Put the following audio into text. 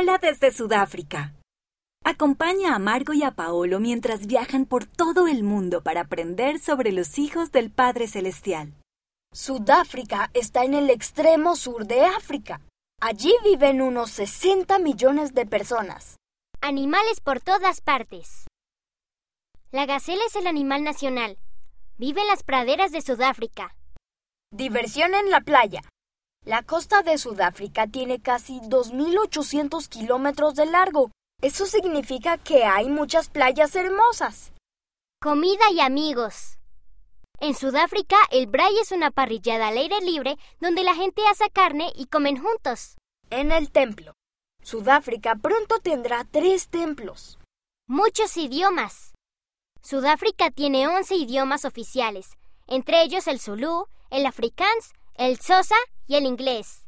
Hola desde Sudáfrica. Acompaña a Margo y a Paolo mientras viajan por todo el mundo para aprender sobre los hijos del Padre Celestial. Sudáfrica está en el extremo sur de África. Allí viven unos 60 millones de personas. Animales por todas partes. La gacela es el animal nacional. Vive en las praderas de Sudáfrica. Diversión en la playa. La costa de Sudáfrica tiene casi 2.800 kilómetros de largo. Eso significa que hay muchas playas hermosas. Comida y amigos. En Sudáfrica, el braai es una parrillada al aire libre donde la gente asa carne y comen juntos. En el templo. Sudáfrica pronto tendrá tres templos. Muchos idiomas. Sudáfrica tiene 11 idiomas oficiales, entre ellos el Zulu, el Afrikaans, el Xhosa y el inglés.